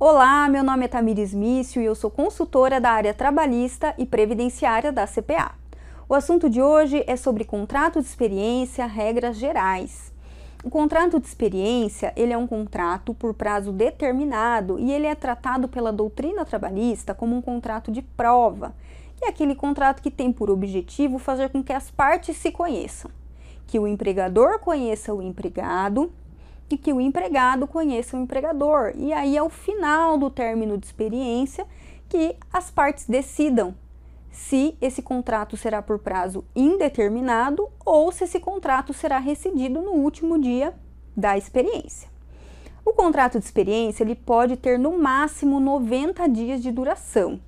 Olá, meu nome é Tamires Mício e eu sou consultora da área trabalhista e previdenciária da CPA. O assunto de hoje é sobre contrato de experiência, regras gerais. O contrato de experiência, ele é um contrato por prazo determinado e ele é tratado pela doutrina trabalhista como um contrato de prova, que é aquele contrato que tem por objetivo fazer com que as partes se conheçam, que o empregador conheça o empregado e que o empregado conheça o empregador. E aí, ao final do término de experiência, que as partes decidam se esse contrato será por prazo indeterminado ou se esse contrato será rescindido no último dia da experiência. O contrato de experiência ele pode ter no máximo 90 dias de duração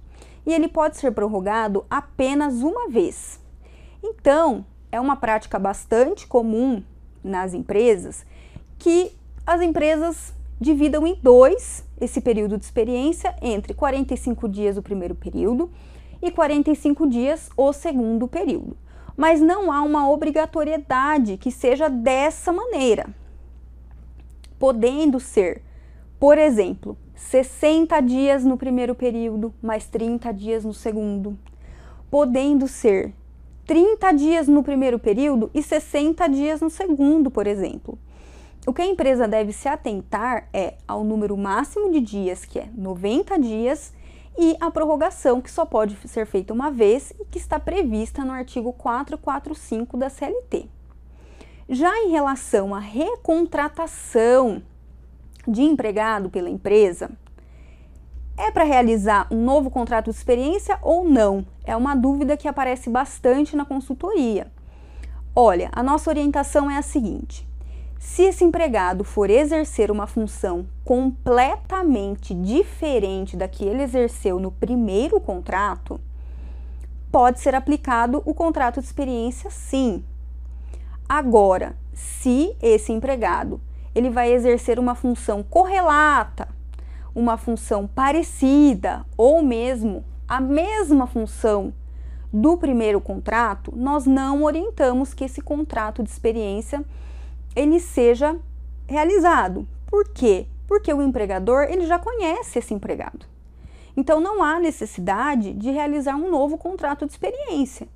e ele pode ser prorrogado apenas uma vez. Então, é uma prática bastante comum nas empresas que as empresas dividam em dois esse período de experiência entre 45 dias o primeiro período e 45 dias o segundo período. Mas não há uma obrigatoriedade que seja dessa maneira, podendo ser, por exemplo, 60 dias no primeiro período, mais 30 dias no segundo, podendo ser 30 dias no primeiro período e 60 dias no segundo, por exemplo. O que a empresa deve se atentar é ao número máximo de dias, que é 90 dias, e a prorrogação, que só pode ser feita uma vez e que está prevista no artigo 445 da CLT. Já em relação à recontratação de empregado pela empresa, é para realizar um novo contrato de experiência ou não? É uma dúvida que aparece bastante na consultoria. Olha, a nossa orientação é a seguinte: se esse empregado for exercer uma função completamente diferente da que ele exerceu no primeiro contrato, pode ser aplicado o contrato de experiência sim. Agora, se esse empregado ele vai exercer uma função correlata, uma função parecida ou mesmo a mesma função do primeiro contrato, nós não orientamos que esse contrato de experiência ele seja realizado. Por quê? Porque o empregador ele já conhece esse empregado. Então não há necessidade de realizar um novo contrato de experiência.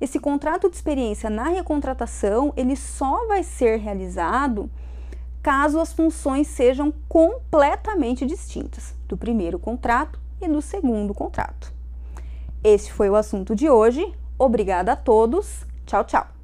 Esse contrato de experiência na recontratação, ele só vai ser realizado caso as funções sejam completamente distintas do primeiro contrato e do segundo contrato. Esse foi o assunto de hoje. Obrigada a todos. Tchau, tchau.